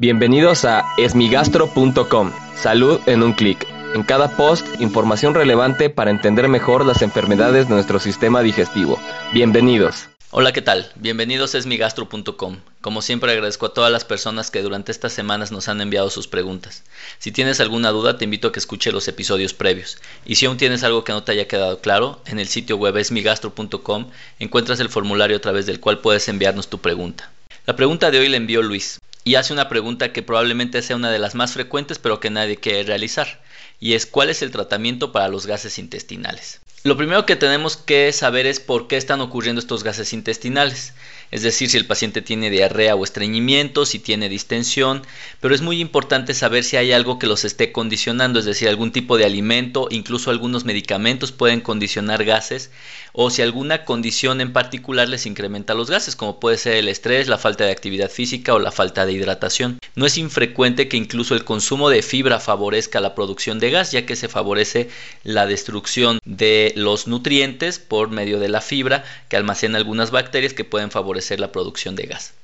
Bienvenidos a esmigastro.com. Salud en un clic. En cada post, información relevante para entender mejor las enfermedades de nuestro sistema digestivo. Bienvenidos. Hola, ¿qué tal? Bienvenidos a esmigastro.com. Como siempre agradezco a todas las personas que durante estas semanas nos han enviado sus preguntas. Si tienes alguna duda te invito a que escuche los episodios previos. Y si aún tienes algo que no te haya quedado claro, en el sitio web esmigastro.com encuentras el formulario a través del cual puedes enviarnos tu pregunta. La pregunta de hoy la envió Luis y hace una pregunta que probablemente sea una de las más frecuentes pero que nadie quiere realizar y es cuál es el tratamiento para los gases intestinales. Lo primero que tenemos que saber es por qué están ocurriendo estos gases intestinales, es decir, si el paciente tiene diarrea o estreñimiento, si tiene distensión, pero es muy importante saber si hay algo que los esté condicionando, es decir, algún tipo de alimento, incluso algunos medicamentos pueden condicionar gases, o si alguna condición en particular les incrementa los gases, como puede ser el estrés, la falta de actividad física o la falta de hidratación. No es infrecuente que incluso el consumo de fibra favorezca la producción de gas, ya que se favorece la destrucción de los nutrientes por medio de la fibra que almacena algunas bacterias que pueden favorecer la producción de gas.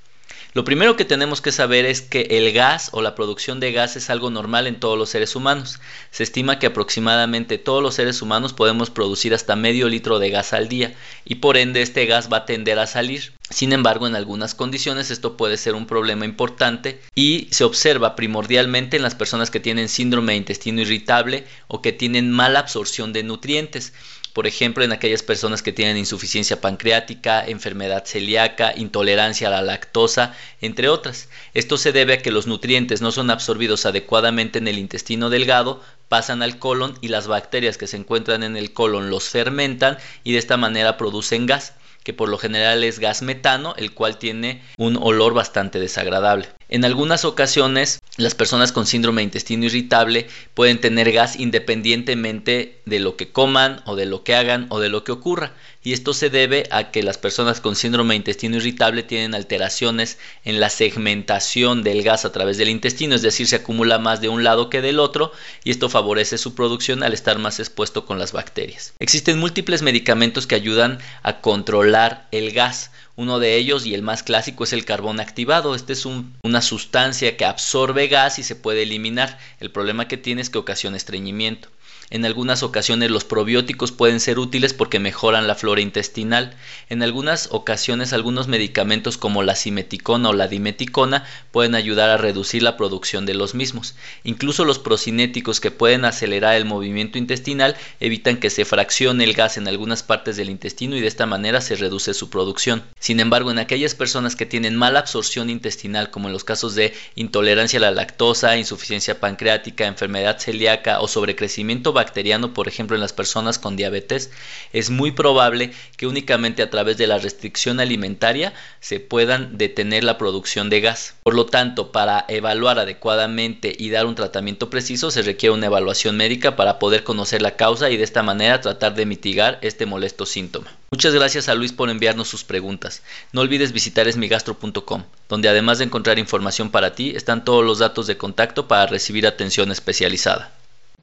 Lo primero que tenemos que saber es que el gas o la producción de gas es algo normal en todos los seres humanos. Se estima que aproximadamente todos los seres humanos podemos producir hasta medio litro de gas al día y por ende este gas va a tender a salir. Sin embargo, en algunas condiciones esto puede ser un problema importante y se observa primordialmente en las personas que tienen síndrome de intestino irritable o que tienen mala absorción de nutrientes por ejemplo, en aquellas personas que tienen insuficiencia pancreática, enfermedad celíaca, intolerancia a la lactosa, entre otras. Esto se debe a que los nutrientes no son absorbidos adecuadamente en el intestino delgado, pasan al colon y las bacterias que se encuentran en el colon los fermentan y de esta manera producen gas que por lo general es gas metano, el cual tiene un olor bastante desagradable. En algunas ocasiones, las personas con síndrome de intestino irritable pueden tener gas independientemente de lo que coman o de lo que hagan o de lo que ocurra. Y esto se debe a que las personas con síndrome de intestino irritable tienen alteraciones en la segmentación del gas a través del intestino, es decir, se acumula más de un lado que del otro y esto favorece su producción al estar más expuesto con las bacterias. Existen múltiples medicamentos que ayudan a controlar el gas. Uno de ellos y el más clásico es el carbón activado. Este es una sustancia que absorbe gas y se puede eliminar. El problema que tiene es que ocasiona estreñimiento. En algunas ocasiones los probióticos pueden ser útiles porque mejoran la flora intestinal. En algunas ocasiones algunos medicamentos como la simeticona o la dimeticona pueden ayudar a reducir la producción de los mismos. Incluso los procinéticos que pueden acelerar el movimiento intestinal evitan que se fraccione el gas en algunas partes del intestino y de esta manera se reduce su producción. Sin embargo, en aquellas personas que tienen mala absorción intestinal, como en los casos de intolerancia a la lactosa, insuficiencia pancreática, enfermedad celíaca o sobrecrecimiento bacteriano, por ejemplo en las personas con diabetes, es muy probable que únicamente a través de la restricción alimentaria se puedan detener la producción de gas. Por lo tanto, para evaluar adecuadamente y dar un tratamiento preciso se requiere una evaluación médica para poder conocer la causa y de esta manera tratar de mitigar este molesto síntoma. Muchas gracias a Luis por enviarnos sus preguntas. No olvides visitar esmigastro.com, donde además de encontrar información para ti, están todos los datos de contacto para recibir atención especializada.